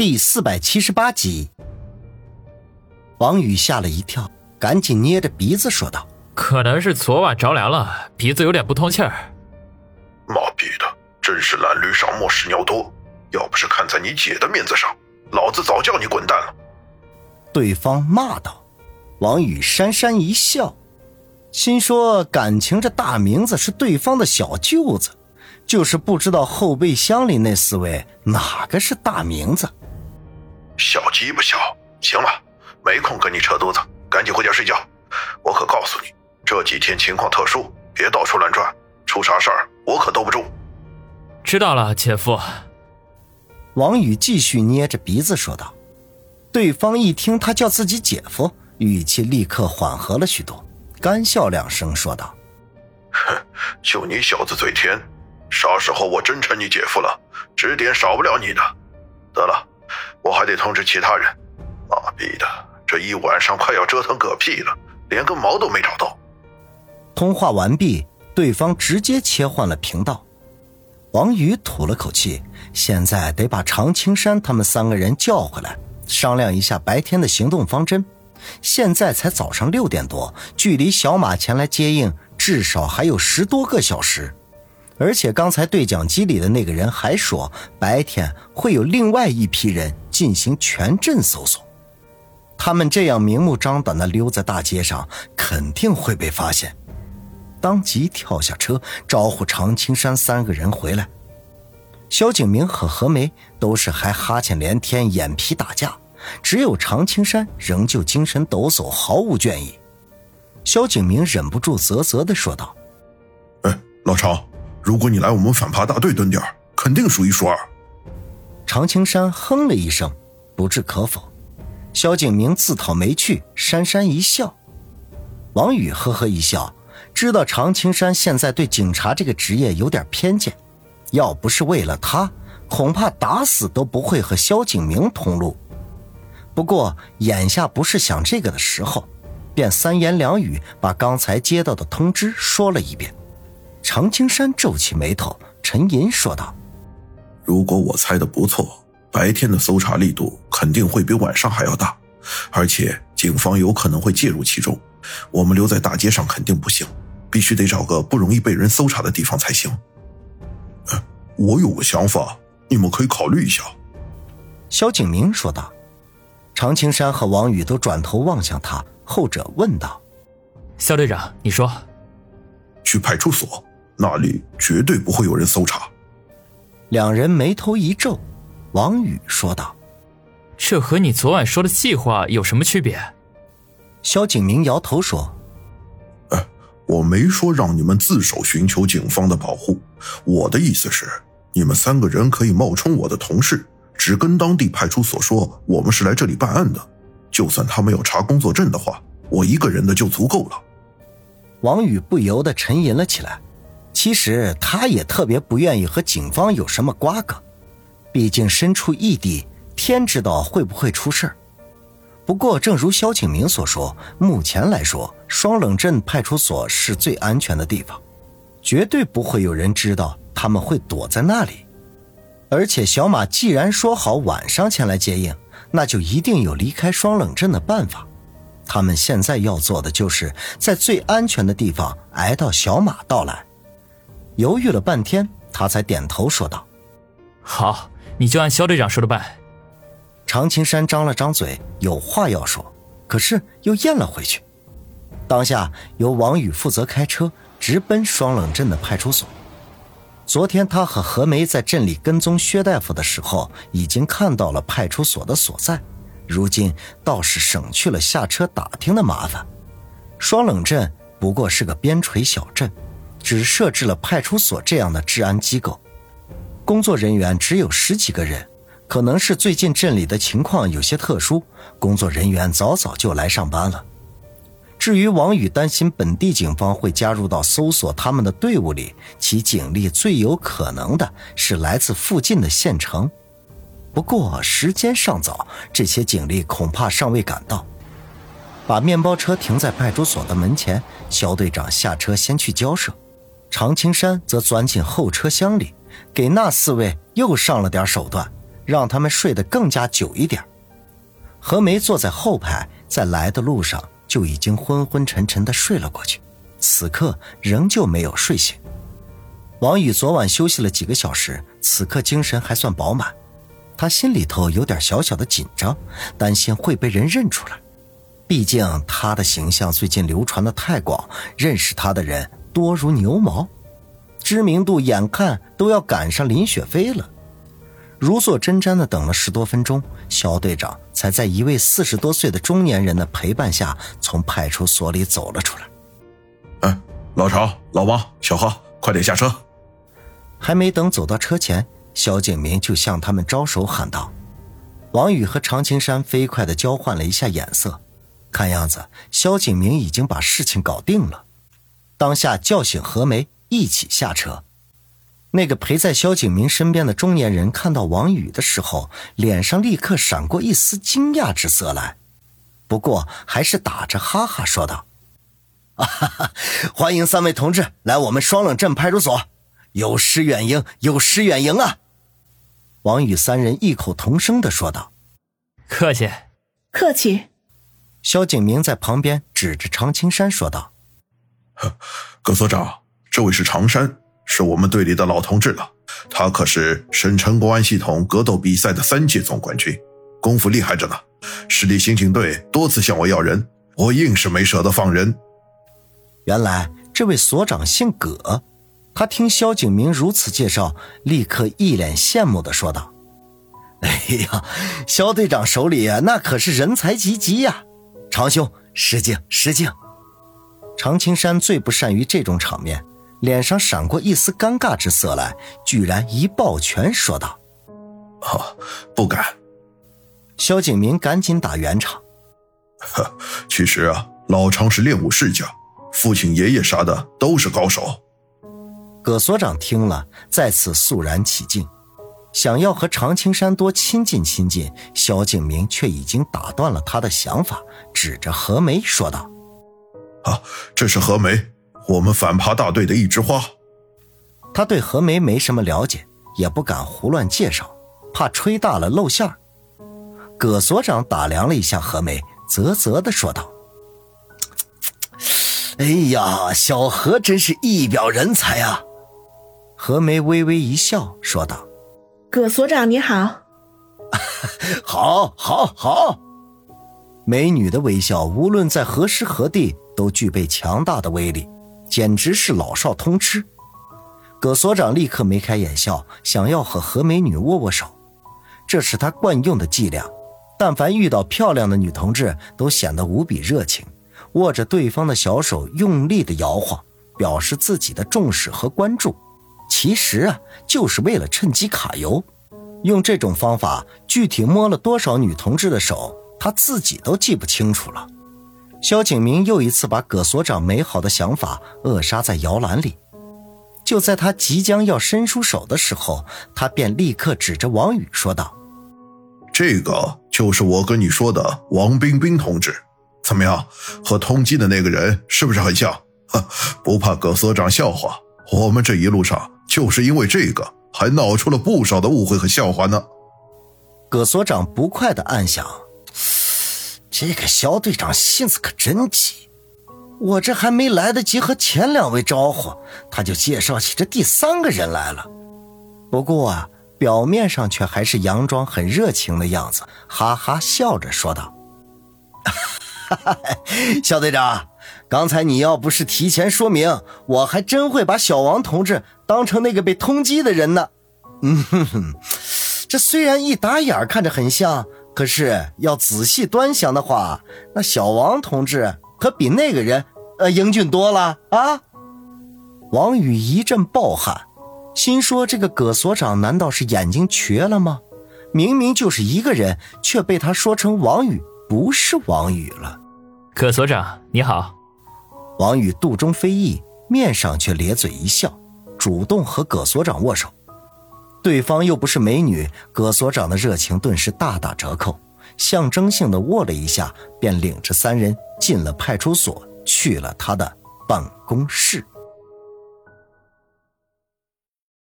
第四百七十八集，王宇吓了一跳，赶紧捏着鼻子说道：“可能是昨晚着凉了，鼻子有点不通气儿。”妈逼的，真是蓝驴上磨屎尿多！要不是看在你姐的面子上，老子早叫你滚蛋了。对方骂道。王宇讪讪一笑，心说：感情这大名字是对方的小舅子，就是不知道后备箱里那四位哪个是大名字。小鸡巴小，行了，没空跟你扯犊子，赶紧回家睡觉。我可告诉你，这几天情况特殊，别到处乱转，出啥事儿我可兜不住。知道了，姐夫。王宇继续捏着鼻子说道。对方一听他叫自己姐夫，语气立刻缓和了许多，干笑两声说道：“哼，就你小子嘴甜，啥时候我真成你姐夫了，指点少不了你的。得了。”我还得通知其他人。妈逼的，这一晚上快要折腾嗝屁了，连个毛都没找到。通话完毕，对方直接切换了频道。王宇吐了口气，现在得把常青山他们三个人叫回来，商量一下白天的行动方针。现在才早上六点多，距离小马前来接应至少还有十多个小时。而且刚才对讲机里的那个人还说，白天会有另外一批人进行全镇搜索。他们这样明目张胆地溜在大街上，肯定会被发现。当即跳下车，招呼常青山三个人回来。萧景明和何梅都是还哈欠连天、眼皮打架，只有常青山仍旧精神抖擞，毫无倦意。萧景明忍不住啧啧地说道：“哎，老常。”如果你来我们反扒大队蹲点，肯定数一数二。常青山哼了一声，不置可否。萧景明自讨没趣，讪讪一笑。王宇呵呵一笑，知道常青山现在对警察这个职业有点偏见，要不是为了他，恐怕打死都不会和萧景明同路。不过眼下不是想这个的时候，便三言两语把刚才接到的通知说了一遍。常青山皱起眉头，沉吟说道：“如果我猜的不错，白天的搜查力度肯定会比晚上还要大，而且警方有可能会介入其中。我们留在大街上肯定不行，必须得找个不容易被人搜查的地方才行。”“我有个想法，你们可以考虑一下。”肖景明说道。常青山和王宇都转头望向他，后者问道：“肖队长，你说，去派出所？”那里绝对不会有人搜查。两人眉头一皱，王宇说道：“这和你昨晚说的计划有什么区别？”萧景明摇头说：“哎，我没说让你们自首寻求警方的保护，我的意思是，你们三个人可以冒充我的同事，只跟当地派出所说我们是来这里办案的，就算他们要查工作证的话，我一个人的就足够了。”王宇不由得沉吟了起来。其实他也特别不愿意和警方有什么瓜葛，毕竟身处异地，天知道会不会出事儿。不过，正如萧景明所说，目前来说，双冷镇派出所是最安全的地方，绝对不会有人知道他们会躲在那里。而且，小马既然说好晚上前来接应，那就一定有离开双冷镇的办法。他们现在要做的，就是在最安全的地方挨到小马到来。犹豫了半天，他才点头说道：“好，你就按肖队长说的办。”常青山张了张嘴，有话要说，可是又咽了回去。当下由王宇负责开车，直奔双冷镇的派出所。昨天他和何梅在镇里跟踪薛大夫的时候，已经看到了派出所的所在，如今倒是省去了下车打听的麻烦。双冷镇不过是个边陲小镇。只设置了派出所这样的治安机构，工作人员只有十几个人，可能是最近镇里的情况有些特殊，工作人员早早就来上班了。至于王宇担心本地警方会加入到搜索他们的队伍里，其警力最有可能的是来自附近的县城。不过时间尚早，这些警力恐怕尚未赶到。把面包车停在派出所的门前，肖队长下车先去交涉。常青山则钻进后车厢里，给那四位又上了点手段，让他们睡得更加久一点。何梅坐在后排，在来的路上就已经昏昏沉沉的睡了过去，此刻仍旧没有睡醒。王宇昨晚休息了几个小时，此刻精神还算饱满。他心里头有点小小的紧张，担心会被人认出来。毕竟他的形象最近流传的太广，认识他的人多如牛毛，知名度眼看都要赶上林雪飞了。如坐针毡的等了十多分钟，肖队长才在一位四十多岁的中年人的陪伴下从派出所里走了出来。嗯，老曹、老王、小何，快点下车！还没等走到车前。肖景明就向他们招手喊道：“王宇和常青山飞快地交换了一下眼色，看样子肖景明已经把事情搞定了。当下叫醒何梅，一起下车。那个陪在萧景明身边的中年人看到王宇的时候，脸上立刻闪过一丝惊讶之色来，不过还是打着哈哈说道：‘哈哈，欢迎三位同志来我们双冷镇派出所。’”有失远迎，有失远迎啊！王宇三人异口同声的说道：“客气，客气。”萧景明在旁边指着常青山说道：“ 葛所长，这位是常山，是我们队里的老同志了。他可是省城公安系统格斗比赛的三届总冠军，功夫厉害着呢。市里刑警队多次向我要人，我硬是没舍得放人。原来这位所长姓葛。”他听萧景明如此介绍，立刻一脸羡慕的说道：“哎呀，萧队长手里那可是人才济济呀！常兄，失敬失敬。”常青山最不善于这种场面，脸上闪过一丝尴尬之色来，居然一抱拳说道：“哦，不敢。”萧景明赶紧打圆场：“呵，其实啊，老常是练武世家，父亲爷爷啥的都是高手。”葛所长听了，再次肃然起敬，想要和常青山多亲近亲近。萧景明却已经打断了他的想法，指着何梅说道：“啊，这是何梅，我们反扒大队的一枝花。”他对何梅没什么了解，也不敢胡乱介绍，怕吹大了露馅儿葛所长打量了一下何梅，啧啧的说道。哎呀，小何真是一表人才啊！何梅微微一笑，说道：“葛所长你好，好，好，好。”美女的微笑，无论在何时何地都具备强大的威力，简直是老少通吃。葛所长立刻眉开眼笑，想要和何美女握握手，这是他惯用的伎俩。但凡遇到漂亮的女同志，都显得无比热情，握着对方的小手，用力的摇晃，表示自己的重视和关注。其实啊，就是为了趁机卡油。用这种方法，具体摸了多少女同志的手，他自己都记不清楚了。萧景明又一次把葛所长美好的想法扼杀在摇篮里。就在他即将要伸出手的时候，他便立刻指着王宇说道：“这个就是我跟你说的王冰冰同志，怎么样？和通缉的那个人是不是很像？不怕葛所长笑话，我们这一路上……”就是因为这个，还闹出了不少的误会和笑话呢。葛所长不快的暗想：这个肖队长性子可真急，我这还没来得及和前两位招呼，他就介绍起这第三个人来了。不过啊，表面上却还是佯装很热情的样子，哈哈笑着说道：“ 肖队长。”刚才你要不是提前说明，我还真会把小王同志当成那个被通缉的人呢。嗯哼哼，这虽然一打眼看着很像，可是要仔细端详的话，那小王同志可比那个人呃英俊多了啊！王宇一阵暴汗，心说这个葛所长难道是眼睛瘸了吗？明明就是一个人，却被他说成王宇不是王宇了。葛所长你好。王宇肚中非议，面上却咧嘴一笑，主动和葛所长握手。对方又不是美女，葛所长的热情顿时大打折扣，象征性的握了一下，便领着三人进了派出所，去了他的办公室。